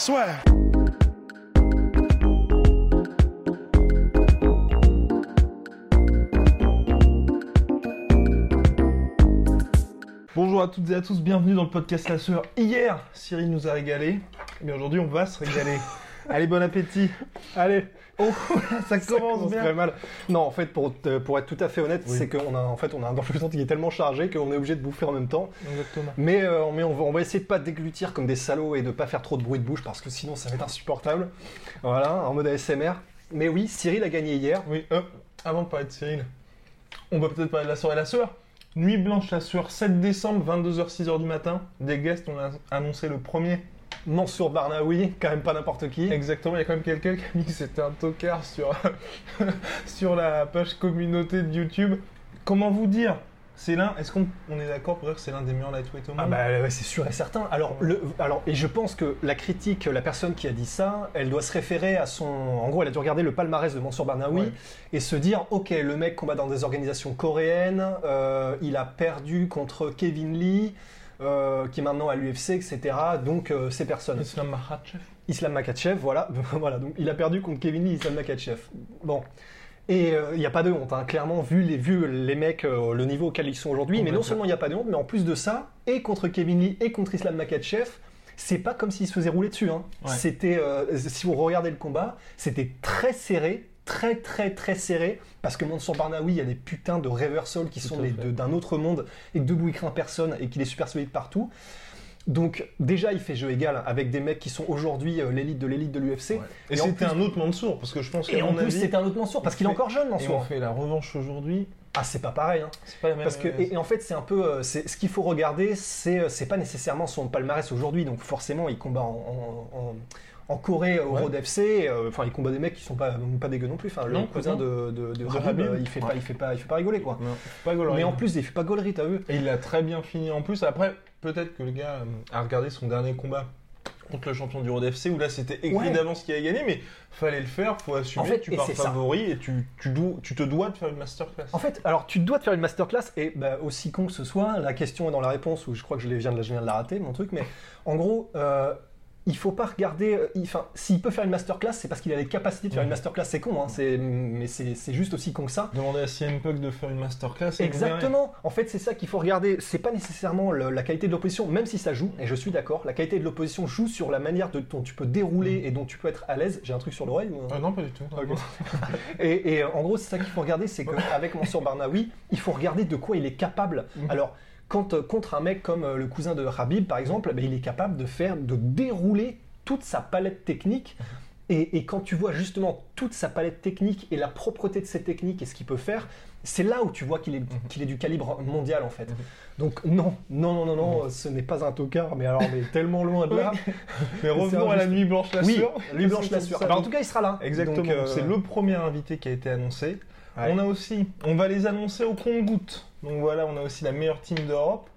Soit. Bonjour à toutes et à tous, bienvenue dans le podcast La Sœur. Hier, Cyril nous a régalé, mais aujourd'hui on va se régaler. Allez, bon appétit. Allez. Oh, ça commence bien. très mal. Non, en fait, pour, te- pour être tout à fait honnête, Oui. c'est qu'on a, en fait, on a un temps qui est tellement chargé qu'on est obligé de bouffer en même temps. Exactement. Mais, euh, mais on, va, on va essayer de pas déglutir comme des salauds et de pas faire trop de bruit de bouche parce que sinon ça va être insupportable. Voilà, en mode ASMR. Mais oui, Cyril a gagné hier. Oui, hop, avant de parler de Cyril, on va peut-être parler de la soirée La Sœur. Nuit blanche La Sœur, 7 décembre, 22h, 6h du matin. Des guests, on a annoncé le premier. Mansour Barnaoui, quand même pas n'importe qui. Exactement, il y a quand même quelqu'un qui a mis que c'était un tocard sur, sur la page communauté de YouTube. Comment vous dire C'est l'un, est-ce qu'on on est d'accord pour dire que c'est l'un des meilleurs lightweight au monde? Ah bah ouais, c'est sûr et certain. Alors, le, alors, et je pense que la critique, la personne qui a dit ça, elle doit se référer à son... En gros, elle a dû regarder le palmarès de Mansour Barnaoui Ouais. et se dire, ok, le mec combat dans des organisations coréennes, euh, il a perdu contre Kevin Lee, euh, qui est maintenant à l'UFC, etc. Donc, euh, ces personnes. Islam Makhachev. Islam Makachev, voilà. voilà. Donc, il a perdu contre Kevin Lee, Islam Makachev. Bon. Et il n'y a pas de honte, hein. clairement, vu les, vu les mecs, euh, le niveau auquel ils sont aujourd'hui. Mais non seulement il n'y a pas de honte, mais en plus de ça, et contre Kevin Lee et contre Islam Makachev, c'est pas comme s'il se faisait rouler dessus. hein. Ouais. C'était, euh, si vous regardez le combat, c'était très serré, très très très serré, parce que Mansour Barnaoui, il y a des putains de reversals qui Tout sont d'un autre monde, et que debout il craint personne, et qu'il est super solide partout. Donc déjà, il fait jeu égal avec des mecs qui sont aujourd'hui euh, l'élite de l'élite de l'UFC. Et, Et en c'était un autre Mansour, parce que je pense Et qu'à en plus, c'est un autre Mansour, parce qu'il est encore jeune, et on Mansour. fait la revanche aujourd'hui. Ah, c'est pas pareil. Hein. C'est pas la même. Parce que, et, et en fait, c'est un peu. euh, c'est- ce qu'il faut regarder, c'est euh, c'est pas nécessairement son palmarès aujourd'hui. Donc, forcément, il combat en, en- en- en Corée au Ouais. Road FC. euh, Enfin, il combat des mecs qui sont pas, pas dégueux non plus. Enfin, le Non, cousin non. de, de, de euh, il fait, Ouais. pas, il, fait pas, il fait pas rigoler, quoi. Non, pas gaulerie. Mais en plus, il fait pas gaulerie, t'as vu Et il a très bien fini en plus. Après, peut-être que le gars euh, a regardé son dernier combat contre le champion du Road FC où là c'était écrit Ouais. d'avance qui allait gagner, mais fallait le faire, faut assumer. En fait, tu pars ça. favori et tu, tu, dois- tu te dois de faire une masterclass. En fait, alors tu dois de faire une masterclass et bah, aussi con que ce soit, la question est dans la réponse où je crois que je viens de la, je viens de la rater, mon truc, mais en gros, euh, il faut pas regarder. euh, Enfin, s'il peut faire une masterclass, c'est parce qu'il a les capacités de faire une masterclass. C'est con, hein, c'est- mais c'est c'est juste aussi con que ça. Demander à CM Punk de faire une masterclass. Exactement. En fait, c'est ça qu'il faut regarder. C'est pas nécessairement le- la qualité de l'opposition, même si ça joue. Et je suis d'accord. La qualité de l'opposition joue sur la manière de, dont tu peux dérouler et dont tu peux être à l'aise. J'ai un truc sur l'oreille. ou- Ah non, pas du tout. Et, et, en gros, c'est ça qu'il faut regarder, c'est qu'avec Mansour Barnaoui, il faut regarder de quoi il est capable. Mhm. Alors, quand, euh, contre un mec comme euh, le cousin de Habib, par exemple, ben, il est capable de faire, de dérouler toute sa palette technique. Mhm. Et, et quand tu vois justement toute sa palette technique et la propreté de ses techniques et ce qu'il peut faire, c'est là où tu vois qu'il est, qu'il est du calibre mondial en fait. Mhm. Donc non, non, non, non, non, ce n'est pas un tocard, mais alors mais tellement loin de là. Mais revenons à la nuit blanche la Oui, blanche la. Bah, en tout cas, il sera là. Exactement. Donc, euh, C'est le premier invité qui a été annoncé. Ouais. On a aussi, on va les annoncer au compte-goutte. Donc voilà, on a aussi la meilleure team d'Europe.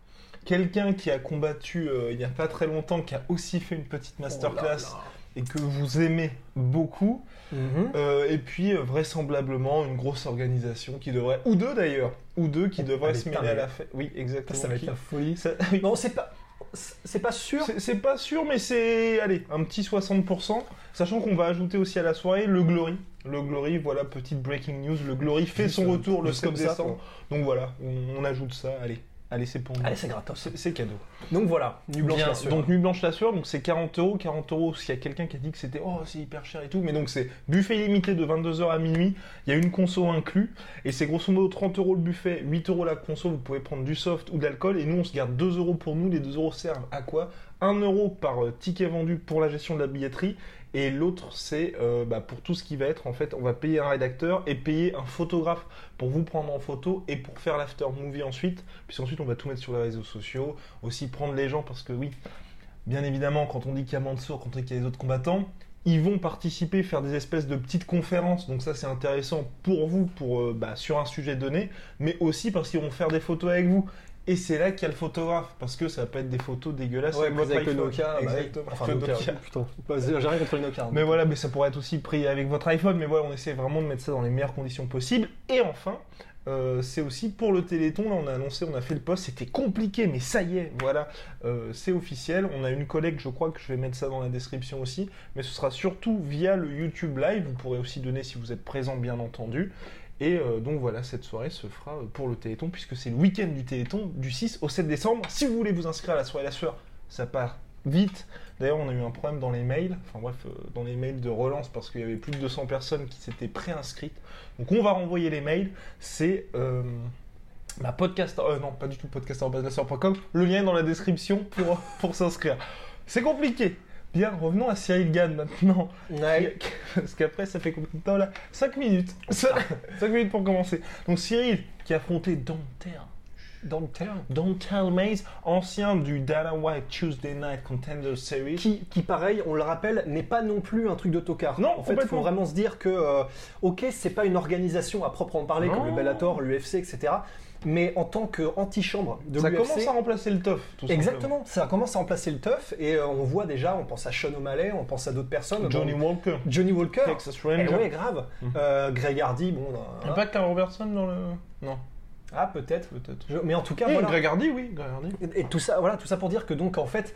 Quelqu'un qui a combattu euh, il n'y a pas très longtemps, qui a aussi fait une petite masterclass Oh là là. et que vous aimez beaucoup. Mhm. Euh, et puis euh, vraisemblablement une grosse organisation qui devrait, ou deux d'ailleurs, ou deux qui devraient Allez, se mêler à la fête. Oui, exactement. Ça va être la folie. Ça- oui. Non, c'est pas. C'est pas sûr. C'est- C'est pas sûr, mais c'est, allez, un petit 60%. Sachant qu'on va ajouter aussi à la soirée le Glory. Le Glory, voilà, petite breaking news. Le Glory fait Juste, son retour le juste 7 comme ça, décembre. Donc voilà, on, on ajoute ça. Allez, allez, c'est pour nous. Allez, c'est gratos. C'est cadeau. Donc voilà, Nuit Blanche Bien, la sueur. donc Nuit Blanche la Sueur, donc c'est 40 euros. 40 euros, s'il y a quelqu'un qui a dit que c'était oh c'est hyper cher et tout, mais donc c'est buffet illimité de 22h à minuit. Il y a une conso inclus et c'est grosso modo 30 euros le buffet, 8 euros la conso. Vous pouvez prendre du soft ou de l'alcool et nous on se garde 2 euros pour nous. Les 2 euros servent à quoi? 1 euro par euh, ticket vendu pour la gestion de la billetterie et l'autre c'est euh, bah, pour tout ce qui va être en fait on va payer un rédacteur et payer un photographe pour vous prendre en photo et pour faire l'after movie ensuite puis ensuite on va tout mettre sur les réseaux sociaux aussi prendre les gens parce que oui bien évidemment, quand on dit qu'il y a Mansour, quand on dit qu'il y a les autres combattants, ils vont participer, faire des espèces de petites conférences. Donc ça, c'est intéressant pour vous, pour euh, bah, sur un sujet donné, mais aussi parce qu'ils vont faire des photos avec vous. Et c'est là qu'il y a le photographe, parce que ça peut être des photos dégueulasses Ouais, avec avec le. Nokia. bah. Exactement. Enfin, Le Nokia, Nokia. putain. Bah, J'ai rien contre le Nokia. hein. Mais voilà, mais ça pourrait être aussi pris avec votre iPhone. Mais voilà, on essaie vraiment de mettre ça dans les meilleures conditions possibles. Et enfin, euh, c'est aussi pour le Téléthon. Là, on a annoncé, on a fait le post. C'était compliqué, mais ça y est, voilà, euh, c'est officiel. On a une collègue, je crois que je vais mettre ça dans la description aussi. Mais ce sera surtout via le YouTube Live. Vous pourrez aussi donner si vous êtes présent, bien entendu. Et euh, donc voilà, cette soirée se fera euh, pour le Téléthon, puisque c'est le week-end du Téléthon, du 6 au 7 décembre. Si vous voulez vous inscrire à la soirée La Sueur, ça part vite. D'ailleurs, on a eu un problème dans les mails, enfin bref, euh, dans les mails de relance, parce qu'il y avait plus de 200 personnes qui s'étaient préinscrites. Donc on va renvoyer les mails. C'est euh, ma podcast, non, pas du tout podcast.com. Le lien est dans la description pour, pour s'inscrire. C'est compliqué. Bien, revenons à Cyril Gann maintenant. Ouais. Parce qu'après, ça fait combien de temps là 5 minutes. 5 minutes pour commencer. Donc Cyril, qui a affronté le terme. Dontel Mays, ancien du Dana White Tuesday Night Contender Series. Qui, qui, pareil, on le rappelle, n'est pas non plus un truc de tocard. Non, en fait, il faut vraiment se dire que, euh, ok, c'est pas une organisation à proprement parler Non. comme le Bellator, l'UFC, etc. Mais en tant qu'antichambre de ça commence à remplacer le TOF, tout simplement. Exactement, ça commence à remplacer le teuf et euh, on voit déjà, on pense à Sean O'Malley, on pense à d'autres personnes. Johnny Bon, Walker, Johnny Walker. Texas Eh Ranger. ouais, grave. Euh, Greg Hardy, bon. Il euh, pas Carl Robertson dans le. Non, Ah, peut-être. peut-être. Mais en tout cas, Eh, voilà. Greg Hardy, oui, Greg Hardy. Et et tout ça, voilà, tout ça pour dire que donc en fait,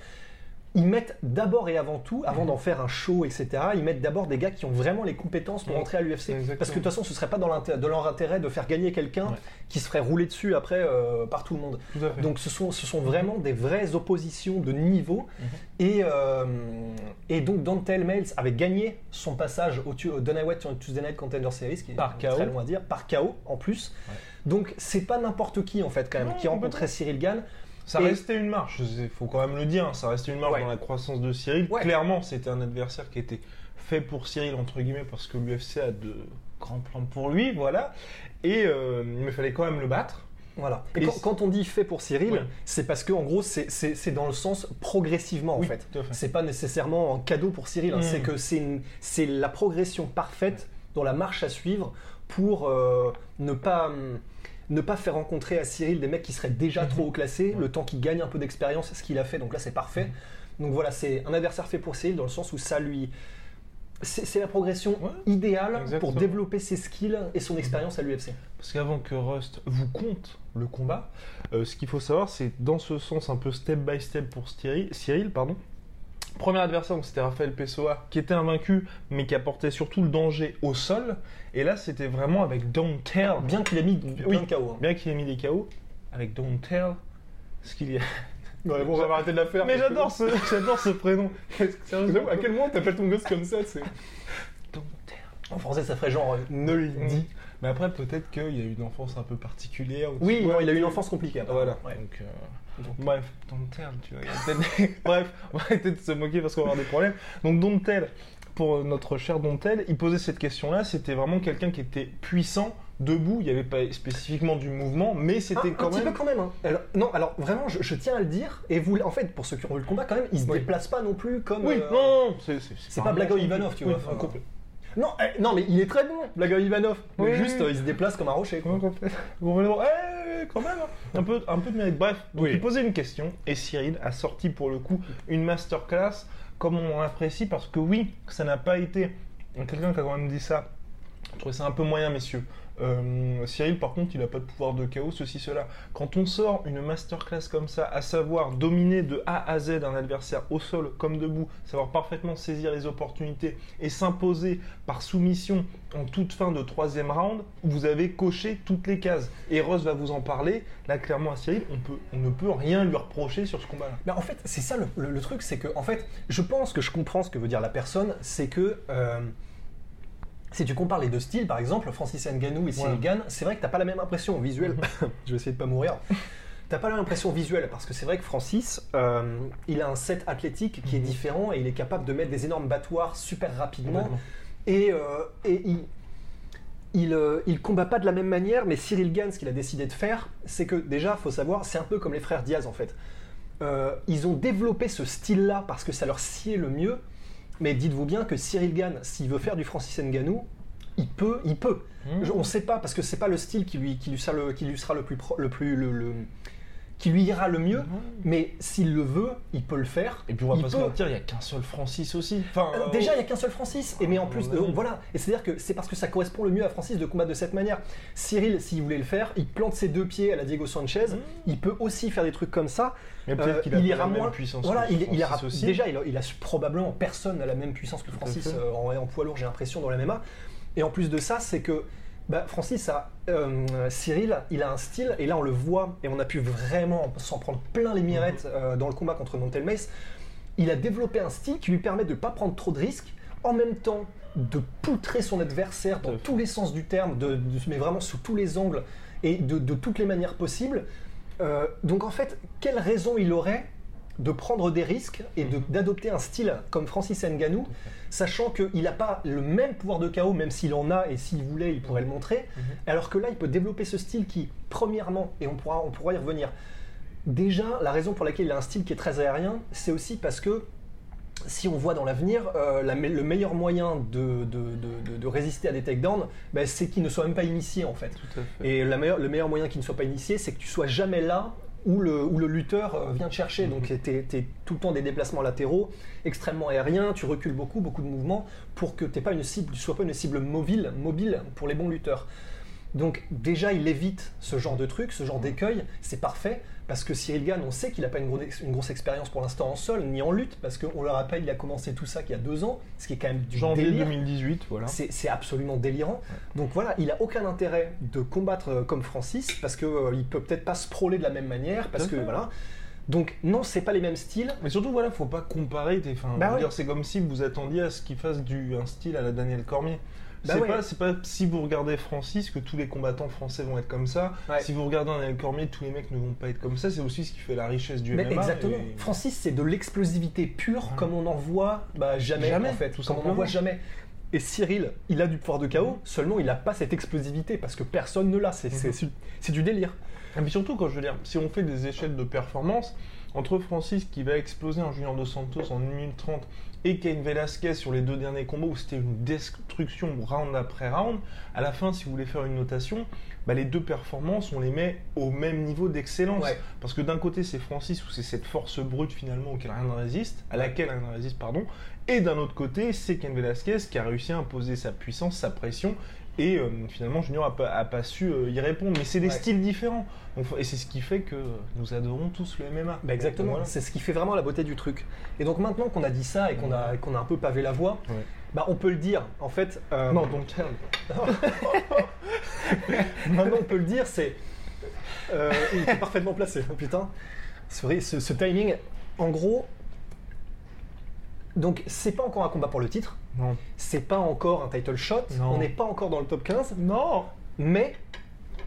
ils mettent d'abord et avant tout, avant d'en faire un show, etc. Ils mettent d'abord des gars qui ont vraiment les compétences pour Ouais, entrer à l'UFC. Parce que de toute façon, ce serait pas dans de leur intérêt de faire gagner quelqu'un Ouais. qui se ferait rouler dessus après euh, par tout le monde. Tout. Donc ce sont, ce sont vraiment des vraies oppositions de niveau. Mhm. Et, euh, et donc Dantel Miles avait gagné son passage au, au Dana White sur Tuesday Night Contender Series, qui est Par très KO. long à dire, par KO en plus. Ouais. Donc c'est pas n'importe qui en fait quand même Non, qui rencontrait. Cyril Gann. Ça Et- restait une marche, il faut quand même le dire, ça restait une marche Ouais. dans la croissance de Cyril. Ouais. Clairement, c'était un adversaire qui était fait pour Cyril, entre guillemets, parce que l'UFC a de grands plans pour lui, voilà. Et euh, il fallait quand même le battre. Voilà. Et, Et quand, on dit fait pour Cyril, c'est parce que en gros c'est- dans le sens progressivement en Oui, fait. fait. C'est pas nécessairement un cadeau pour Cyril, hein. Mm. c'est que c'est une- c'est la progression parfaite dans la marche à suivre pour euh, ne pas hum, ne pas faire rencontrer à Cyril des mecs qui seraient déjà Mhm. trop haut classés, le temps qu'il gagne un peu d'expérience, ce qu'il a fait. Donc là c'est parfait. Donc voilà, c'est un adversaire fait pour Cyril dans le sens où ça lui c'est c'est la progression Ouais, idéale exactement. pour développer ses skills et son expérience à l'UFC. Parce qu'avant que Rust vous compte le combat, euh, ce qu'il faut savoir, c'est dans ce sens un peu step by step pour Cyril. Cyril pardon. Premier adversaire, donc, c'était Raphaël Pessoa, qui était invaincu, mais qui apportait surtout le danger au sol. Et là, c'était vraiment avec Don't Tell. Bien qu'il ait mis plein Oui. de KO. hein. Bien qu'il ait mis des KO, avec Don't Tell, ce qu'il y a. Ouais, bon, on va arrêter de la faire. Mais que- j'adore ce, j'adore ce prénom. Sérieusement, À quel moment t'appelles ton gosse comme ça c'est... Don't Tell. En français, ça ferait genre euh, ne le dis. Mais après, peut-être qu'il y a eu une enfance un peu particulière. ou- Oui, non, il a eu une enfance compliquée. Voilà. Ouais. Donc, euh, Donc- Bref, Don't Tell, tu vois. Bref, on va arrêter de se moquer parce qu'on va avoir des problèmes. Donc, Don't Tell, pour notre cher Don't Tell, il posait cette question-là. C'était vraiment quelqu'un qui était puissant, debout. Il n'y avait pas spécifiquement du mouvement, mais Un, c'était un quand petit même. peu quand même. hein. Non, alors vraiment, je, je tiens à le dire. Et vous, en fait, pour ceux qui ont vu le combat, quand même, il se Oui. déplace pas non plus comme. Oui, euh, non, non, c'est c'est- un pas Blago. Ivanov, tu Oui, vois. enfin. Non, eh, non, mais il est très bon, Blago Ivanov. Mais Oui, juste, oui. euh, il se déplace comme un rocher. quoi. Eh, quand même, hein. un peu, un peu de mérite. Bref, donc Oui. il posait une question et Cyril a sorti pour le coup une masterclass comme on l'apprécie parce que oui, ça n'a pas été. Quelqu'un qui a quand même dit ça. Je trouvais ça un peu moyen, messieurs. Euh, Cyril, par contre, il n'a pas de pouvoir de chaos, ceci, cela. Quand on sort une masterclass comme ça, à savoir dominer de A à Z un adversaire au sol comme debout, savoir parfaitement saisir les opportunités et s'imposer par soumission en toute fin de troisième round, vous avez coché toutes les cases. Et Ross va vous en parler. Là, clairement, à Cyril, on, peut, on ne peut rien lui reprocher sur ce combat-là. Mais en fait, c'est ça le, le- truc, c'est que, en fait, je pense que je comprends ce que veut dire la personne, c'est que. euh, si tu compares les deux styles, par exemple, Francis Ngannou et Cyril Ouais. Gann, c'est vrai que t'as pas la même impression visuelle. je vais essayer de pas mourir. T'as pas la même impression visuelle parce que c'est vrai que Francis, euh, il a un set athlétique qui est différent et il est capable de mettre des énormes battoirs super rapidement. Et, euh, et il, il, euh, il combat pas de la même manière, mais Cyril Gann, ce qu'il a décidé de faire, c'est que déjà, faut savoir, c'est un peu comme les frères Diaz en fait. ils ont développé ce style-là parce que ça leur sied le mieux. Mais dites-vous bien que Cyril Gann, s'il veut faire du Francis Ngannou, il peut, il peut. Mmh. Je- on ne sait pas parce que c'est pas le style qui lui, qui lui sera le, qui lui sera le plus, pro- le plus, le, le- qui lui ira le mieux. Mais s'il le veut, il peut le faire. Et puis on va Il pas se peut. mentir, il y a qu'un seul Francis aussi. Enfin, Euh, Déjà, il n'y a qu'un seul Francis. Et mais en plus, mon euh, voilà. Et c'est-à-dire que c'est parce que ça correspond le mieux à Francis de combattre de cette manière. Cyril, s'il voulait le faire, il plante ses deux pieds à la Diego Sanchez. Il peut aussi faire des trucs comme ça. mais peut-être Euh, qu'il a il ira la même moins. puissance. Voilà, que il, il ira aussi. déjà, il a, il a probablement personne n'a la même puissance que à Francis en, en poids lourd, j'ai l'impression dans la MMA. Et en plus de ça, c'est que bah, Francis a euh, Cyril, il a un style et là on le voit et on a pu vraiment s'en prendre plein les mirettes Mhm. euh, dans le combat contre Montel Mace. Il a développé un style qui lui permet de ne pas prendre trop de risques, en même temps de poutrer son adversaire dans tous les sens du terme, de, de- mais vraiment sous tous les angles et de, de toutes les manières possibles. Euh, donc en fait, quelle raison il aurait de prendre des risques et de- d'adopter un style comme Francis Ngannou, sachant qu'il n'a pas le même pouvoir de chaos, même s'il en a et s'il voulait, il pourrait le montrer, alors que là, il peut développer ce style qui, premièrement, et on pourra, on pourra y revenir, déjà, la raison pour laquelle il a un style qui est très aérien, c'est aussi parce que si on voit dans l'avenir, euh, la me- le meilleur moyen de, de- de- de- de résister à des takedowns, ben, c'est qu'il ne soit même pas initié en fait. Et la meilleure- le meilleur moyen qu'il ne soit pas initié, c'est que tu sois jamais là où le, où le lutteur euh, vient te chercher. Donc tu es, tout le temps des déplacements latéraux, extrêmement aériens, tu recules beaucoup, beaucoup de mouvements pour que tu pas une cible, tu sois pas une cible mobile, mobile pour les bons lutteurs. Donc déjà, il évite ce genre de truc, ce genre d'écueil, c'est parfait, parce que Cyril Gann, on sait qu'il n'a pas une, gros- une grosse expérience pour l'instant en sol, ni en lutte, parce qu'on le rappelle, il a commencé tout ça qu'il y a deux ans, ce qui est quand même du Janvier délire. 2018, voilà. C'est absolument délirant. Donc voilà, il a aucun intérêt de combattre euh, comme Francis parce que euh, il peut peut-être pas se prôler de la même manière parce que voilà. Donc non, c'est pas les mêmes styles. Mais surtout, voilà, faut pas comparer. tes- Enfin, Bah ouais. c'est comme si vous attendiez à ce qu'il fasse du, un style à la Daniel Cormier. Bah c'est ouais. pas, pas si vous regardez Francis que tous les combattants français vont être comme ça. Ouais. Si vous regardez un Daniel Cormier, tous les mecs ne vont pas être comme ça. C'est aussi ce qui fait la richesse du Mais MMA. exactement. et- Francis, c'est de l'explosivité pure comme on en voit bah, jamais, Jamais, en fait, tout comme on en simplement. voit jamais. Et Cyril, il a du pouvoir de chaos, seulement il n'a pas cette explosivité parce que personne ne l'a. C'est c'est du délire. Et puis surtout, quand je veux dire, si on fait des échelles de performance, entre Francis qui va exploser un Junior Dos Santos en 1 minute 30 et Cain Velasquez sur les deux derniers combats où c'était une destruction round après round, à la fin, si vous voulez faire une notation, bah, les deux performances, on les met au même niveau d'excellence. Ouais. Parce que d'un côté, c'est Francis où c'est cette force brute finalement auquel rien ne résiste, à laquelle rien ne résiste, pardon, et d'un autre côté, c'est Cain Velasquez qui a réussi à imposer sa puissance, sa pression. Et euh, finalement, Junior a pas, su euh, y répondre. Mais c'est des Ouais. styles différents. Donc, et c'est ce qui fait que nous adorons tous le MMA. Bah exactement, Voilà. c'est ce qui fait vraiment la beauté du truc. Et donc maintenant qu'on a dit ça et qu'on a, qu'on a un peu pavé la voie, Ouais. bah on peut le dire. En fait, euh, Non, donc maintenant on peut le dire, c'est. Il était parfaitement placé, oh, putain. Vrai, ce, ce timing, en gros. Donc c'est pas encore un combat pour le titre, non. c'est pas encore un title shot, Non. on n'est pas encore dans le top 15, Non. mais,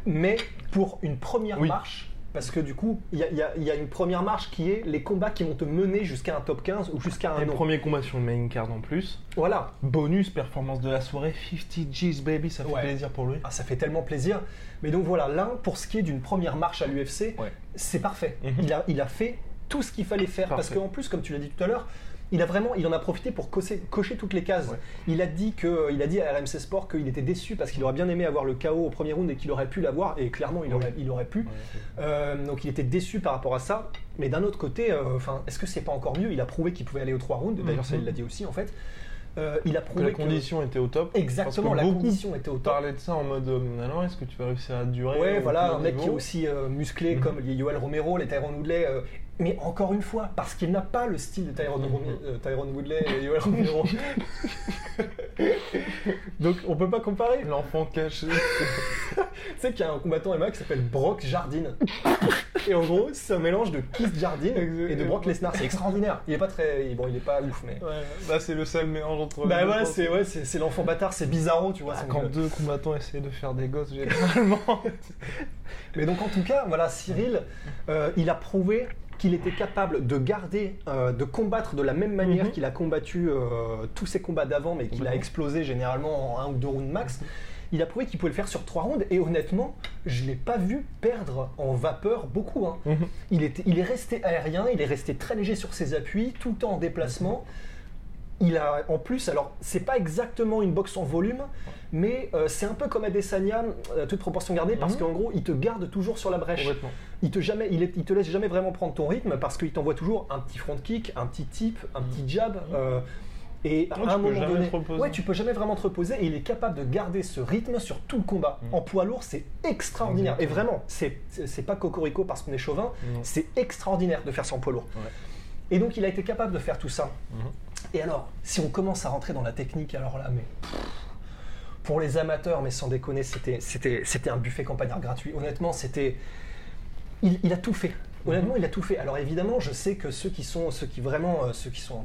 mais pour une première Oui. marche, parce que du coup, il y a, y y une première marche qui est les combats qui vont te mener jusqu'à un top 15 ou jusqu'à un Et nom. premier combat sur le main card en plus. Voilà, Bonus, performance de la soirée, 50 G's baby, ça fait Ouais. plaisir pour lui. Ah, ça fait tellement plaisir. Mais donc voilà, là, pour ce qui est d'une première marche à l'UFC, Ouais. c'est parfait. Mhm. il, a, il a fait tout ce qu'il fallait faire. Parce Parfait. qu'en plus, comme tu l'as dit tout à l'heure, il a vraiment, il en a profité pour cocher, cocher toutes les cases. Ouais. Il a dit que, il a dit à RMC Sport qu'il était déçu parce qu'il aurait bien aimé avoir le KO au premier round et qu'il aurait pu l'avoir. Et clairement, il aurait, il aurait pu. Euh, donc il était déçu par rapport à ça. Mais d'un autre côté, euh, enfin, est-ce que c'est pas encore mieux? Il a prouvé qu'il pouvait aller aux trois rounds. D'ailleurs, ça, Mhm. il l'a dit aussi en fait. Euh, il a Que prouvé la condition était au top. Exactement, que la condition était au top. parlaient de ça en mode euh, alors est-ce que tu vas réussir à durer Ouais, voilà, un mec qui est aussi euh, musclé Mhm. comme les Yoel Romero, les Tyrone Woodley. Euh, mais encore une fois, parce qu'il n'a pas le style de Tyrone, Mhm. Euh, Tyrone Woodley et Yoel Romero. Donc on peut pas comparer. L'enfant caché. Tu sais qu'il y a un combattant MMA qui s'appelle Brock Jardine. Et en gros, c'est un mélange de Keith Jardine et de Brock Lesnar. C'est extraordinaire. Il est pas très. Bon, il est pas ouf, mais. ouais, bah c'est le seul mélange entre Bah pense. c'est ouais, c'est l'enfant bâtard, c'est bizarro, tu vois. Ah, quand jeu. deux combattants essaient de faire des gosses, généralement. Mais donc en tout cas, voilà, Cyril, euh, il a prouvé qu'il était capable de garder, euh, de combattre de la même manière Mhm. qu'il a combattu euh, tous ses combats d'avant, mais qu'il a explosé généralement en un ou deux rounds max. il a prouvé qu'il pouvait le faire sur trois rounds. Et honnêtement, je l'ai pas vu perdre en vapeur beaucoup. hein. Mhm. Il, était, il est resté aérien, il est resté très léger sur ses appuis, tout le temps en déplacement. Il a en plus, alors c'est pas exactement une boxe en volume, mais euh, c'est un peu comme Adesanya, euh, toute proportion gardée, parce Mhm. qu'en gros, il te garde toujours sur la brèche. Il te, jamais, il, est- il te laisse jamais vraiment prendre ton rythme parce qu'il t'envoie toujours un petit front kick, un petit tip, un petit jab. euh, et à un peux moment donné, te reposer. ouais, tu peux jamais vraiment te reposer. Et il est capable de garder ce rythme sur tout le combat. En poids lourd, c'est extraordinaire. Et vraiment, c'est pas cocorico parce qu'on est chauvin. C'est extraordinaire de faire ça en poids lourd. Ouais. Et donc, il a été capable de faire tout ça. Et alors, si on commence à rentrer dans la technique, alors là, mais pour les amateurs, mais sans déconner, c'était, un buffet campagnard gratuit. Honnêtement, c'était. Il, il a tout fait. Honnêtement, il a tout fait. Alors évidemment, je sais que ceux qui sont, ceux qui vraiment, euh, ceux qui sont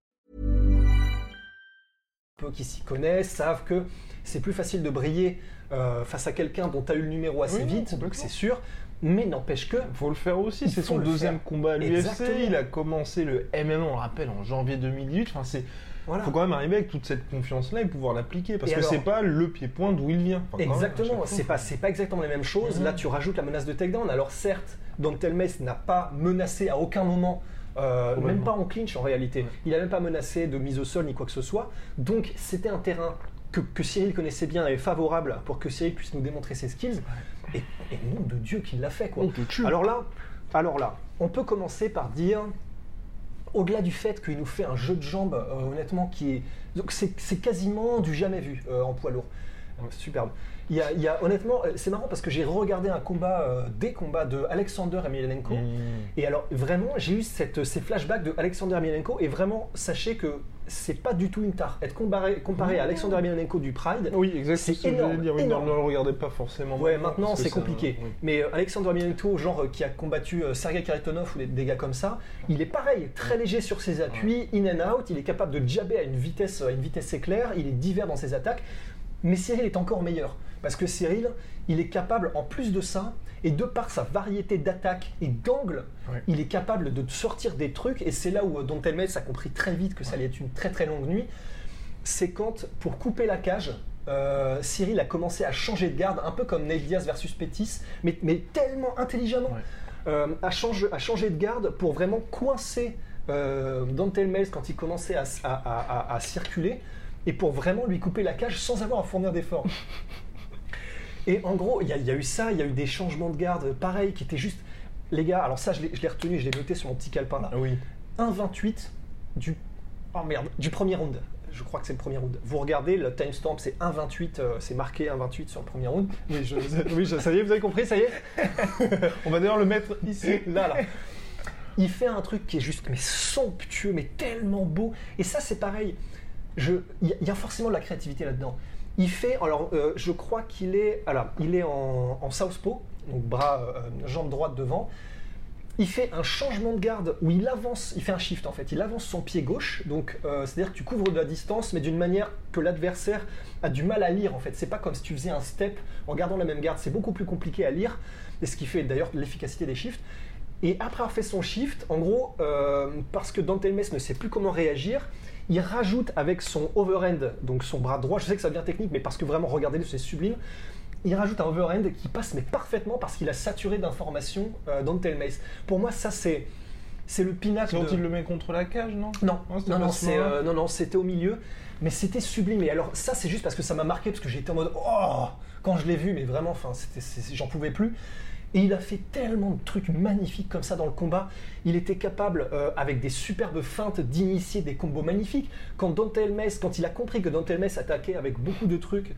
Peu qui s'y connaissent savent que c'est plus facile de briller euh, face à quelqu'un dont tu as eu le numéro assez Oui, vite, donc c'est sûr. Mais n'empêche que Faut le faire aussi, Il c'est son deuxième faire. combat à l'UFC. Il a commencé le MMA, on le rappelle, en janvier 2018. Enfin, c'est voilà. faut quand même arriver avec toute cette confiance-là et pouvoir l'appliquer parce Et que c'est pas le pied-point d'où il vient. Enfin, Exactement, c'est pas, c'est pas exactement les mêmes choses. Là, tu rajoutes la menace de takedown. Alors, certes, Dante Mace n'a pas menacé à aucun moment, euh, même pas en clinch en réalité. Ouais. Il a même pas menacé de mise au sol ni quoi que ce soit. Donc, c'était un terrain que, que Cyril connaissait bien et favorable pour que Cyril puisse nous démontrer ses skills. Et, et nom de Dieu qu'il l'a fait, quoi. Tue. Alors là, alors là, on peut commencer par dire, au-delà du fait qu'il nous fait un jeu de jambes, euh, honnêtement, qui est. C'est quasiment du jamais vu euh, en poids lourd. Euh, Superbe. Il y a, il y a- honnêtement, euh, c'est marrant parce que j'ai regardé un combat, euh, des combats de Alexander Emelianenko. Mmh. Et alors, vraiment, j'ai eu cette, ces flashbacks de Alexander Emelianenko. Et vraiment, sachez que c'est pas du tout une tare. Être comparé, comparé à Alexander Emelianenko du Pride, Oui, exactement. C'est énorme, dire. Oui, énorme. ne le regardez pas forcément. Ouais, maintenant c'est compliqué. oui. Mais euh, Alexandre Emelianenko, genre euh, qui a combattu euh, Sergei Kharitonov ou des, des gars comme ça, il est pareil, très léger sur ses appuis, in and out, il est capable de jabber à une vitesse, à une vitesse éclair, il est divers dans ses attaques. Mais Cyril est encore meilleur parce que Cyril, il est capable en plus de ça et de par sa variété d'attaques et d'angles, Ouais. il est capable de sortir des trucs et c'est là où euh, Mace a compris très vite que ça allait être une très très longue nuit. C'est quand pour couper la cage, euh, Cyril a commencé à changer de garde, un peu comme Nate Diaz versus Pettis, mais, mais tellement intelligemment, Ouais. euh, à, changer, à changer de garde pour vraiment coincer euh, Dante quand il commençait à- à circuler et pour vraiment lui couper la cage sans avoir à fournir d'efforts. Et en gros, il y, a- il y a eu ça, il y a eu des changements de garde, pareil, qui étaient juste. Les gars, alors ça, je l'ai retenu, je l'ai noté sur mon petit calepin là. Oui. 1,28 du. Oh merde, du premier round. Je crois que c'est le premier round. Vous regardez, le timestamp c'est 1,28, euh, c'est marqué 1,28 sur le premier round. Oui, je, oui, je- ça y est, vous avez compris, ça y est. On va d'ailleurs le mettre ici. Là, là. Il fait un truc qui est juste mais somptueux, mais tellement beau. Et ça, c'est pareil. Il y, a- forcément de la créativité là-dedans. Il fait, alors, euh, je crois qu'il est, alors, il est en, southpaw, donc bras, euh, jambe droite devant. Il fait un changement de garde où il avance, il fait un shift en fait, il avance son pied gauche, donc euh, c'est-à-dire que tu couvres de la distance, mais d'une manière que l'adversaire a du mal à lire en fait. C'est pas comme si tu faisais un step en gardant la même garde, c'est beaucoup plus compliqué à lire, et ce qui fait d'ailleurs l'efficacité des shifts. Et après avoir fait son shift, en gros, parce que Dante Mess ne sait plus comment réagir, il rajoute avec son overhand, donc son bras droit, je sais que ça devient technique, mais parce que vraiment, regardez-le, c'est sublime, il rajoute un overhand qui passe mais parfaitement parce qu'il a saturé d'informations euh, Dante Mace. Pour moi, ça c'est c'est le pinacle. Quand de- il le met contre la cage, non? Non, Ah, c'était non, non, euh, non, non, c'était au milieu, mais c'était sublime. Et alors ça, c'est juste parce que ça m'a marqué parce que j'étais en mode oh quand je l'ai vu, mais vraiment, enfin, j'en pouvais plus. Et il a fait tellement de trucs magnifiques comme ça dans le combat. Il était capable, euh, avec des superbes feintes, d'initier des combos magnifiques. Quand Dante Mace, quand il a compris que Dante Mace attaquait avec beaucoup de trucs.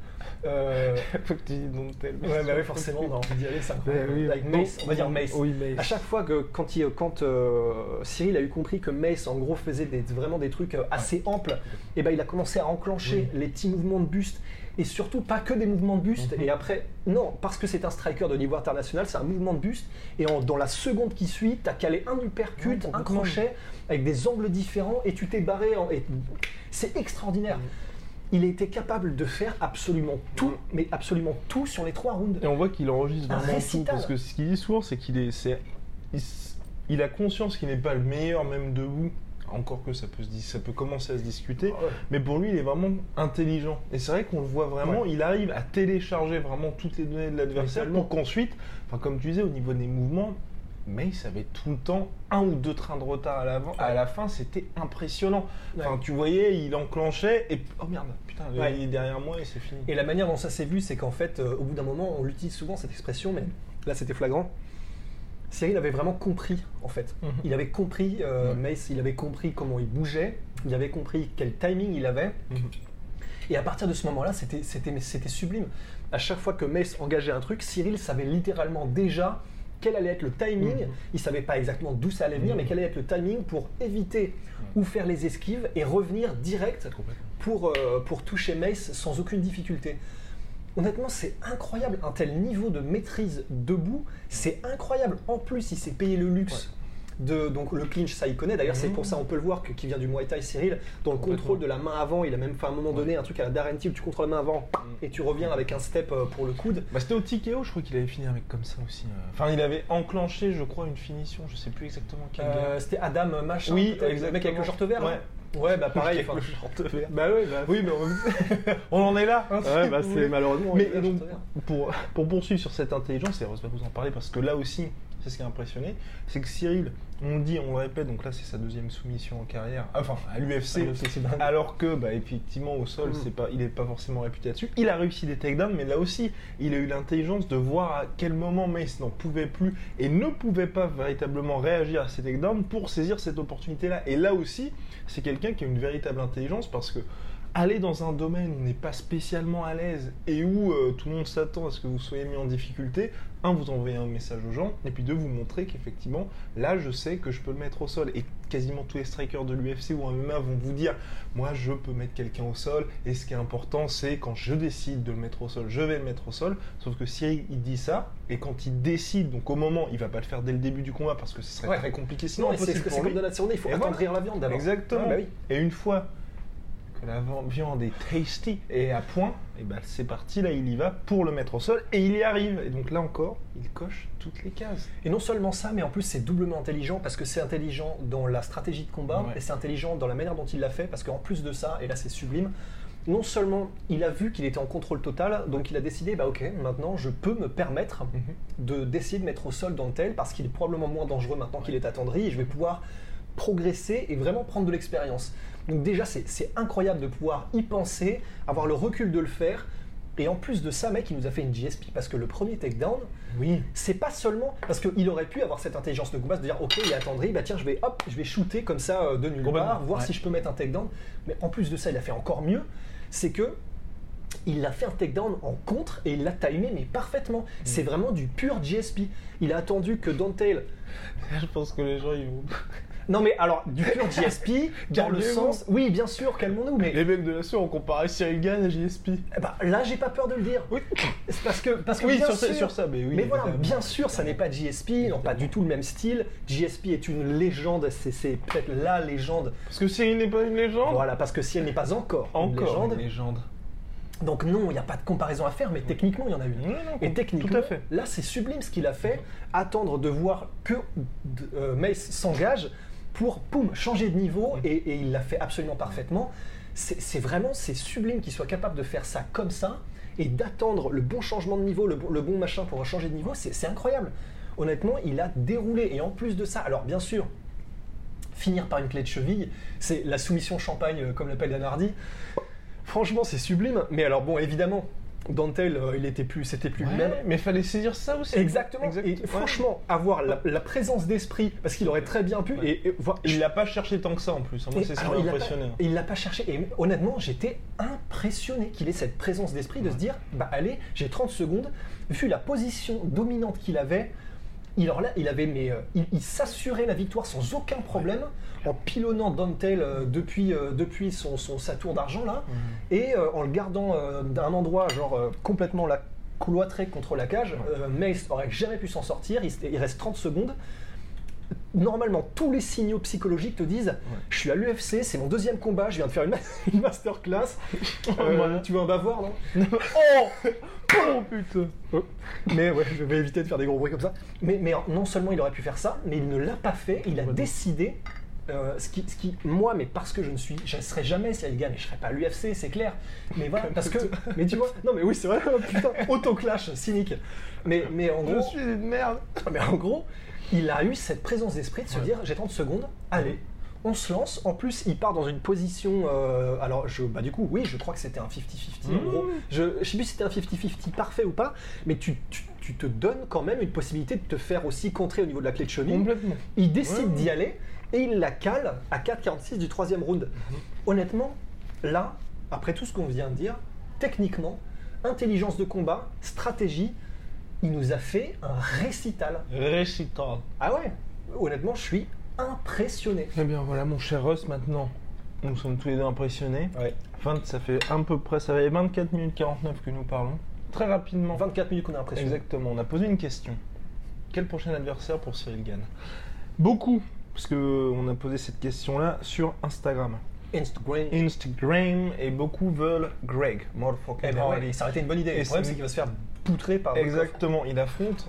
euh, Faut que tu Dante Mace. Ouais, bah oui, forcément, on a envie d'y aller, c'est Bah incroyable. oui. Avec Mace, on va dire Mace. Oui, Mace. À chaque fois que quand, il, quand euh, Cyril a eu compris que Mace en gros faisait des- vraiment des trucs assez amples, et ben il a commencé à enclencher les petits mouvements de buste et surtout pas que des mouvements de buste. Et après, non, parce que c'est un striker de niveau international, c'est un mouvement de buste. Et en- dans la seconde qui suit, t'as calé un uppercut, un crochet avec des angles différents et tu t'es barré. En, et c'est extraordinaire. Il a été capable de faire absolument tout, mais absolument tout sur les trois rounds. Et on voit qu'il enregistre vraiment tout. Parce que ce qu'il dit souvent, c'est qu'il est, il a conscience qu'il n'est pas le meilleur, même debout. Encore que ça peut, se dis- ça peut commencer à se discuter. Ouais. Mais pour lui, il est vraiment intelligent. Et c'est vrai qu'on le voit vraiment. Ouais. Il arrive à télécharger vraiment toutes les données de l'adversaire pour qu'ensuite, enfin, comme tu disais, au niveau des mouvements, Mace avait tout le temps un ou deux trains de retard à l'avant. À la fin, c'était impressionnant. Enfin, tu voyais, il enclenchait et oh merde, putain, Ouais. il est derrière moi et c'est fini. Et la manière dont ça s'est vu, c'est qu'en fait, euh, au bout d'un moment, on l'utilise souvent cette expression, mais là c'était flagrant. Cyril avait vraiment compris, en fait. Mhm. Il avait compris, euh, Ouais. Mace, il avait compris comment il bougeait, il avait compris quel timing il avait. Mhm. Et à partir de ce moment-là, c'était, sublime. À chaque fois que Mace engageait un truc, Cyril savait littéralement déjà quel allait être le timing. Mhm. Il savait pas exactement d'où ça allait venir, Mhm. mais quel allait être le timing pour éviter ou faire les esquives et revenir direct pour, euh, pour toucher Mace sans aucune difficulté. Honnêtement, c'est incroyable. Un tel niveau de maîtrise debout, c'est incroyable. En plus, il s'est payé le luxe. De, donc le clinch, ça il connaît. D'ailleurs, c'est Mhm. pour ça on peut le voir que, qui vient du Muay Thai Cyril. Dans le contrôle de la main avant, il a même fait à un moment donné un truc à la Darren Till, tu contrôles la main avant et tu reviens avec un step euh, pour le coude. Bah, c'était au TKO, je crois qu'il avait fini avec comme ça aussi. euh. Enfin, il avait enclenché, je crois, une finition. Je sais plus exactement quel Euh. C'était Adam machin. Oui, le mec avec le short vert. Ouais. Ouais, bah pareil. Enfin, le. Bah oui, bah, Oui, mais on, on en est là. hein, si Ouais, bah, c'est malheureusement. Mais donc, pour, pour poursuivre sur cette intelligence, et heureusement que vous en parlez parce que là aussi, c'est ce qui a impressionné, c'est que Cyril, on le dit, on le répète, donc là c'est sa deuxième soumission en carrière, enfin à l'UFC, alors que bah, effectivement au sol, Mm. c'est pas, il n'est pas forcément réputé là-dessus. Il a réussi des takedowns, mais là aussi, il a eu l'intelligence de voir à quel moment Mace n'en pouvait plus et ne pouvait pas véritablement réagir à ces takedowns pour saisir cette opportunité-là. Et là aussi, c'est quelqu'un qui a une véritable intelligence parce que aller dans un domaine où on n'est pas spécialement à l'aise et où euh, tout le monde s'attend à ce que vous soyez mis en difficulté, un, vous envoyez un message aux gens, et puis deux, vous montrez qu'effectivement, là, je sais que je peux le mettre au sol. Et quasiment tous les strikers de l'UFC ou un MMA vont vous dire, moi, je peux mettre quelqu'un au sol, et ce qui est important, c'est quand je décide de le mettre au sol, je vais le mettre au sol. Sauf que Cyril, il dit ça, et quand il décide, donc au moment, il va pas le faire dès le début du combat parce que ce serait Ouais. très compliqué, sinon c'est comme dans la tournée, il faut attendrir voilà. la viande d'abord. Exactement. Ouais, bah oui. Et une fois la viande est tasty et à point, et ben c'est parti, là il y va pour le mettre au sol et il y arrive. Et donc là encore, il coche toutes les cases. Et non seulement ça, mais en plus c'est doublement intelligent parce que c'est intelligent dans la stratégie de combat Ouais. et c'est intelligent dans la manière dont il l'a fait parce qu'en plus de ça, et là c'est sublime, non seulement il a vu qu'il était en contrôle total, donc il a décidé, bah ok, maintenant je peux me permettre de d'essayer de mettre au sol Dantel parce qu'il est probablement moins dangereux maintenant qu'il est attendri et je vais pouvoir progresser et vraiment prendre de l'expérience. Donc déjà c'est incroyable de pouvoir y penser, avoir le recul de le faire. Et en plus de ça, mec, il nous a fait une GSP parce que le premier takedown, Oui. c'est pas seulement parce qu'il aurait pu avoir cette intelligence de combat de dire ok il est attendri bah tiens je vais hop je vais shooter comme ça euh, de nulle part voir ouais. si je peux mettre un takedown mais en plus de ça il a fait encore mieux c'est que il a fait un takedown en contre et il l'a timé mais parfaitement Mm. c'est vraiment du pur GSP il a attendu que Dantail Je pense que les gens ils vont. Non mais alors du pur GSP dans le sens oui bien sûr calmons-nous mais Les mecs de la Sueur ont comparé Cyril Gann à JSP. eh ben, là j'ai pas peur de le dire Oui. c'est parce que parce que Oui, bien sur, ça- sûr, sur ça, mais oui. mais voilà, bien sûr, ça n'est pas GSP, ils n'ont pas du tout le même style. GSP est une légende, c'est c'est peut-être la légende. Parce que Cyril n'est pas une légende. Voilà, parce que si elle n'est pas encore, une légende, une légende. donc non, il n'y a pas de comparaison à faire, mais techniquement, il y en a une. Non, non, Et tout techniquement, à fait. là, c'est sublime ce qu'il a fait. Attendre de voir que euh, Mace s'engage pour, poum, changer de niveau, et, et il l'a fait absolument parfaitement. C'est vraiment, c'est sublime qu'il soit capable de faire ça comme ça, et d'attendre le bon changement de niveau, le bon, le bon machin pour changer de niveau, c'est c'est incroyable. Honnêtement, il a déroulé, et en plus de ça, alors bien sûr, finir par une clé de cheville, c'est la soumission champagne, euh, comme l'appelle Dan Hardy. Franchement, c'est sublime. Mais alors bon, évidemment, Dantel, euh, il était plus, c'était plus le même. mais fallait saisir ça aussi. Exactement. Exact- Et franchement, avoir la, la présence d'esprit, parce qu'il aurait très bien pu. Ouais. Et, Il l'a pas cherché tant que ça en plus. Moi, Et c'est ça qui alors, m'a il l'a pas- impressionné. Il l'a pas cherché. Et honnêtement, j'étais impressionné qu'il ait cette présence d'esprit de se dire bah allez, j'ai 30 secondes. Vu la position dominante qu'il avait, il, avait mais euh, il, il s'assurait la victoire sans aucun problème en pilonnant Dantel euh, depuis, euh, depuis son, son- sa tour d'argent là et euh, en le gardant d'un endroit genre complètement la cloîtré contre la cage. Mace aurait jamais pu s'en sortir. Il, il reste 30 secondes normalement, tous les signaux psychologiques te disent Je suis à l'UFC, c'est mon deuxième combat, je viens de faire une, ma- une masterclass. Euh, Ouais. Tu veux un bavard, non? Oh Oh putain Mais ouais, je vais éviter de faire des gros bruits comme ça. Mais, mais non seulement il aurait pu faire ça, mais il ne l'a pas fait. Il a décidé. euh, ce, qui, ce qui, moi, mais parce que je ne suis, je ne serai jamais si elle gagne, je serai pas à l'UFC, c'est clair. Mais voilà, parce que, mais tu vois, non, mais oui, c'est vrai, oh, putain, auto-clash, cynique. Mais, mais en Je gros, suis une merde mais en gros, il a eu cette présence d'esprit de se dire j'ai 30 secondes, allez, on se lance. En plus, il part dans une position. euh, alors, je, bah, du coup, oui, je crois que c'était un 50-50 en Mmh. gros. Je, je sais plus si c'était un 50-50 parfait ou pas, mais tu, tu- tu te donnes quand même une possibilité de te faire aussi contrer au niveau de la clé de. Complètement. Il décide Ouais. d'y aller et il la cale à 4,46 du troisième round. Mhm. Honnêtement, là, après tout ce qu'on vient de dire, techniquement, intelligence de combat, stratégie, il nous a fait un récital. Récital. Ah ouais Honnêtement, je suis impressionné. Eh bien voilà mon cher Russ maintenant. Nous sommes tous les deux impressionnés. Ouais. 20, ça fait à peu près, ça fait 24 minutes 49 que nous parlons. Très rapidement. 24 minutes qu'on a impressionné. Exactement, on a posé une question. Quel prochain adversaire pour Cyril Gann? Beaucoup, parce que on a posé cette question-là sur Instagram. Instagram. Instagram et beaucoup veulent Greg, motherfucking Eh ben ouais, ça aurait été une bonne idée. Le problème, c'est qu'il va se faire poutrer par. Volkov. Exactement, il affronte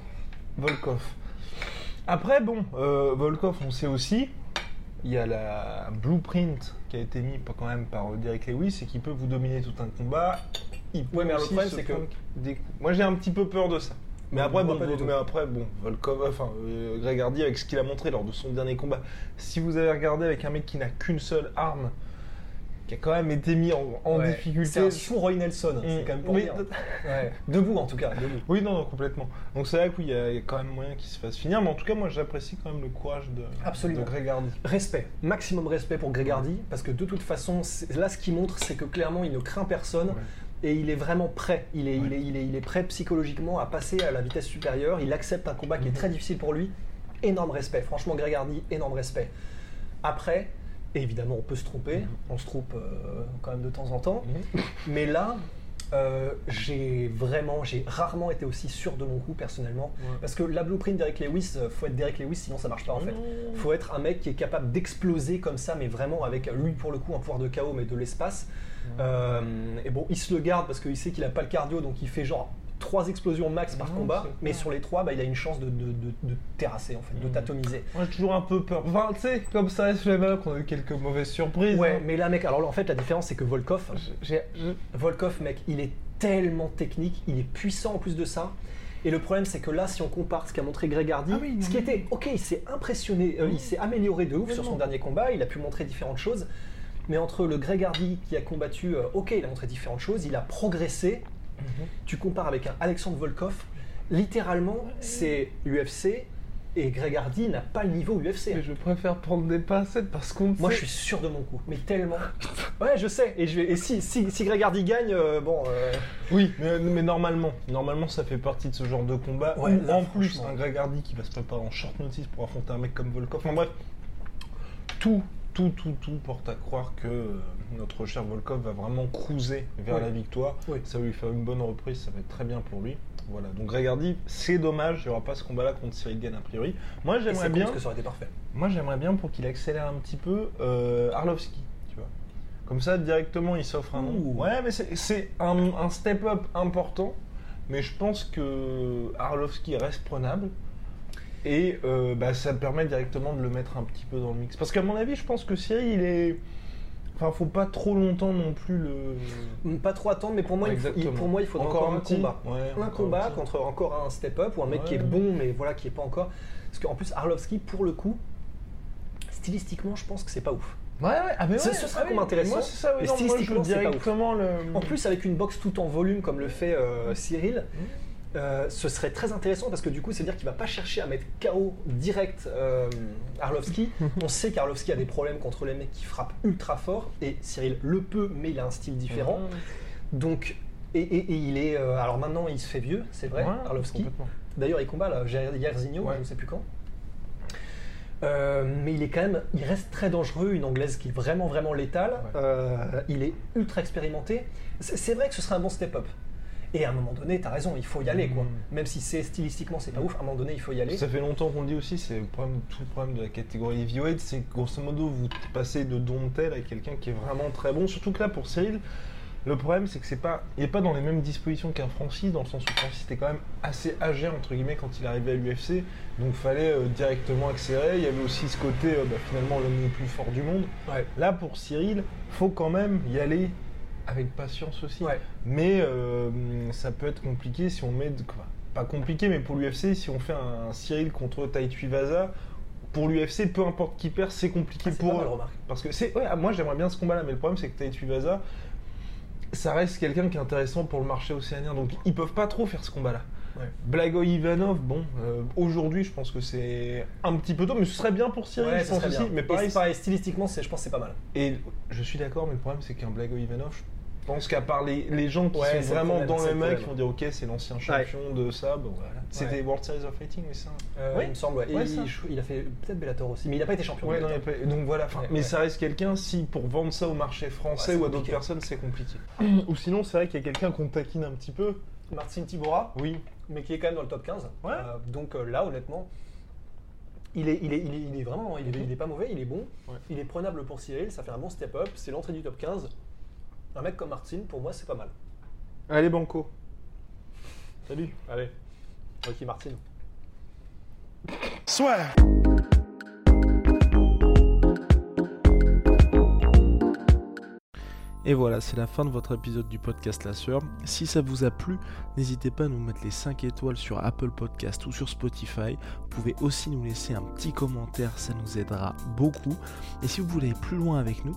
Volkov. Après, bon, euh, Volkov, on sait aussi, il y a la blueprint qui a été mise par- quand même par euh, Derek Lewis et qui peut vous dominer tout un combat. Il peut Ouais, mais le problème, c'est que- prendre des coups. Moi, j'ai un petit peu peur de ça. Mais après, bon, pas mais après, bon, Volkov, enfin, euh, Greg Hardy avec ce qu'il a montré lors de son dernier combat. Si vous avez regardé avec un mec qui n'a qu'une seule arme, qui a quand même été mis en, en Ouais. difficulté. C'est un sous Roy Nelson, Mm. c'est quand même pour Oui. dire. Ouais. Debout en tout cas, debout. Oui, non, non, complètement. Donc c'est vrai qu'il y, y a quand même moyen qu'il se fasse finir, mais en tout cas, moi j'apprécie quand même le courage de, Absolument. de Greg Hardy. Respect, maximum respect pour Greg Hardy, parce que de toute façon, là ce qu'il montre, c'est que clairement il ne craint personne et il est vraiment prêt. Il est, il, est, il, est, il est prêt psychologiquement à passer à la vitesse supérieure. Il accepte un combat qui est très difficile pour lui. Énorme respect, franchement, Greg Hardy, énorme respect. Après, évidemment, on peut se tromper, on se trompe euh, quand même de temps en temps, mais là. euh, j'ai vraiment, j'ai rarement été aussi sûr de mon coup personnellement, Ouais. parce que la blueprint d'Eric Lewis, euh, faut être Derek Lewis, sinon ça marche pas en fait. Faut être un mec qui est capable d'exploser comme ça, mais vraiment avec lui pour le coup un pouvoir de chaos, mais de l'espace. Euh, et bon, il se le garde parce qu'il sait qu'il a pas le cardio, donc il fait genre trois explosions max par Non, combat. Mais sur les trois, bah, il a une chance de, de, de- de terrasser en fait, de Mhm. t'atomiser. Moi j'ai toujours un peu peur. Enfin, tu sais, comme ça, SFMA, qu'on a eu quelques mauvaises surprises. Ouais, hein. mais là, mec, alors là, en fait, la différence c'est que Volkov, Volkov, mec, il est tellement technique, il est puissant en plus de ça. Et le problème, c'est que là, si on compare ce qu'a montré Greg Hardy, Ah oui, ce qui était, ok, il s'est impressionné, euh, il s'est amélioré de ouf sur son dernier combat, il a pu montrer différentes choses. Mais entre le Greg Hardy qui a combattu, euh, ok, il a montré différentes choses, il a progressé. Mhm. Tu compares avec un Alexandre Volkov, littéralement, c'est UFC et Greg Hardy n'a pas le niveau UFC. mais je préfère prendre des pincettes parce qu'on Moi, sait- je suis sûr de mon coup, mais tellement. Ouais, je sais. Et, je vais, et si, si, si Greg Hardy gagne, euh, bon. euh, Oui, mais, mais normalement, normalement ça fait partie de ce genre de combat. Ouais, là, en plus, un Greg Hardy qui va se préparer en short notice pour affronter un mec comme Volkov. Enfin bref, tout, tout, tout, tout porte à croire que euh, notre cher Volkov va vraiment cruiser vers Oui. la victoire. Oui. Ça va lui faire une bonne reprise, ça va être très bien pour lui. Voilà, donc Greg Hardy, c'est dommage, il n'y aura pas ce combat-là contre Cyril Gann a priori. Moi j'aimerais bien, parce que ça aurait été parfait. moi j'aimerais bien pour qu'il accélère un petit peu euh, Arlovski, tu vois. Comme ça directement il s'offre un nom. Ouh. Ouais, mais c'est- c'est un, un step-up important, mais je pense que Arlovski reste prenable. Et euh, bah, ça permet directement de le mettre un petit peu dans le mix. Parce qu'à mon avis, je pense que Cyril, il est. Enfin, faut pas trop longtemps non plus le. Pas trop attendre, mais pour moi, il, pour moi, il faudra encore, un petit combat. Ouais, un encore combat contre encore un step-up ou un mec qui est bon, mais voilà, qui est pas encore. Parce qu'en plus, Arlovski, pour le coup, stylistiquement, je pense que c'est pas ouf. Ouais, ouais, ah, mais ouais, ce serait ah comme oui. intéressant. Moi, c'est ça, oui, non, moi, je directement le. En plus, avec une box tout en volume comme le fait euh, Cyril, Mmh. Euh, ce serait très intéressant parce que du coup, c'est-à-dire qu'il va pas chercher à mettre KO direct euh, Arlovski. On sait qu'Arlovski a des problèmes contre les mecs qui frappent ultra fort et Cyril le peut, mais il a un style différent. Donc, et, et- et il est. euh, alors maintenant, il se fait vieux, c'est vrai, Ouais, Arlovski. D'ailleurs, il combat là, Jairzinho, Ouais. je ne sais plus quand. Euh, mais il est quand même, il reste très dangereux, une anglaise qui est vraiment vraiment létale. Ouais. Euh, il est ultra expérimenté. C'est c'est vrai que ce serait un bon step-up. Et à un moment donné, t'as raison, il faut y aller quoi. Mm. Même si c'est stylistiquement c'est pas ouf, à un moment donné, il faut y aller. Ça fait longtemps qu'on le dit aussi, c'est le problème, tout le problème de la catégorie heavyweight, c'est que grosso modo vous passez de Dontel à quelqu'un qui est vraiment très bon. Surtout que là pour Cyril, le problème c'est que c'est pas, il est pas dans les mêmes dispositions qu'un Francis, dans le sens où Francis était quand même assez âgé entre guillemets quand il arrivait à l'UFC, donc fallait euh, directement accélérer. Il y avait aussi ce côté euh, bah, finalement l'homme le plus fort du monde. Ouais. Là pour Cyril, faut quand même y aller avec patience aussi. Ouais. Mais euh, ça peut être compliqué si on met. de- quoi, Pas compliqué, mais pour l'UFC, si on fait un Cyril contre Tai Tuivasa, pour l'UFC, peu importe qui perd, c'est compliqué Ah, pour mal, eux. Parce que c'est. Ouais, moi j'aimerais bien ce combat-là, mais le problème c'est que Tai Tuivasa, ça reste quelqu'un qui est intéressant pour le marché océanien. Donc ils peuvent pas trop faire ce combat-là. Ouais. Blago Ivanov, bon, euh, aujourd'hui je pense que c'est un petit peu tôt, mais ce serait bien pour Cyril, Ouais, je pense aussi. bien. Mais pareil, stylistiquement, je pense que c'est pas mal. et je suis d'accord, mais le problème c'est qu'un Blago Ivanov, je pense qu'à part les, les gens qui Ouais, sont vraiment dans le mec, qui vont dire ok, c'est l'ancien champion de ça, bon voilà. C'était Ouais. World Series of Fighting, mais ça. Euh, Oui. Il me semble, ouais. Et Ouais, il, a fait peut-être Bellator aussi, mais il a pas été champion. Ouais, de non, Bellator. y a pas- donc voilà, mais ouais. ça reste quelqu'un, si pour vendre ça au marché français ou à d'autres personnes, c'est compliqué. ou sinon, c'est vrai qu'il y a quelqu'un qu'on taquine un petit peu. Martin Tibora, Oui. mais qui est quand même dans le top 15. Ouais. Euh, donc euh, là, honnêtement, il est, il est, il est, il est vraiment, il est, il est pas mauvais, il est bon. Ouais. Il est prenable pour Cyril, ça fait un bon step-up. C'est l'entrée du top 15. Un mec comme Martin, pour moi, c'est pas mal. Allez, Banco. Salut. Allez, Ricky Martin. Et voilà, c'est la fin de votre épisode du podcast La Sœur. Si ça vous a plu, n'hésitez pas à nous mettre les 5 étoiles sur Apple Podcast ou sur Spotify. Vous pouvez aussi nous laisser un petit commentaire, ça nous aidera beaucoup. Et si vous voulez aller plus loin avec nous,